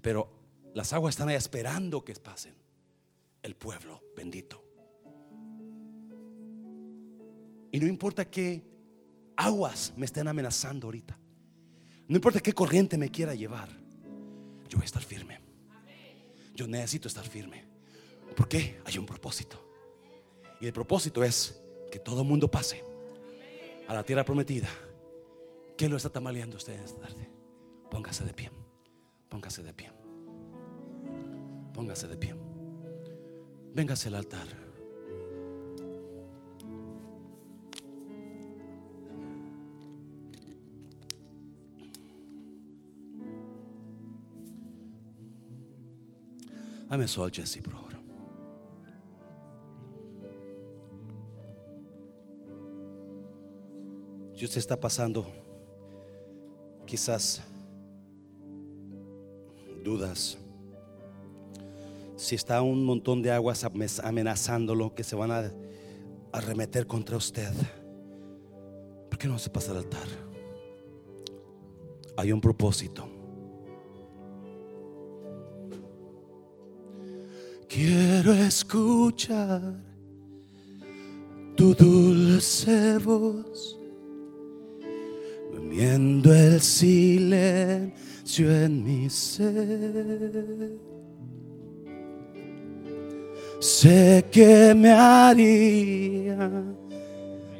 Pero las aguas están ahí esperando que pasen. El pueblo bendito. Y no importa qué aguas me estén amenazando ahorita. No importa qué corriente me quiera llevar. Yo voy a estar firme. Yo necesito estar firme. ¿Por qué? Hay un propósito. Y el propósito es que todo el mundo pase a la tierra prometida. ¿Qué lo está tamaleando usted esta tarde? Póngase de pie. Póngase de pie. Póngase de pie. Véngase al altar. Dame sol, Jesse, por favor. Si usted está pasando quizás dudas, si está un montón de aguas amenazándolo que se van a arremeter contra usted, ¿por qué no se pasa al altar? Hay un propósito. Quiero escuchar tu dulce voz Viendo el silencio en mi ser. Sé que me haría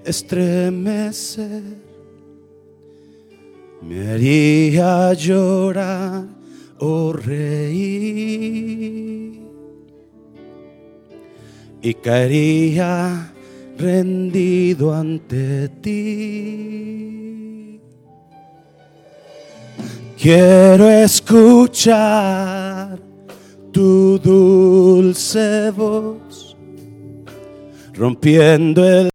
estremecer, me haría llorar o reír y caería rendido ante ti. Quiero escuchar tu dulce voz rompiendo el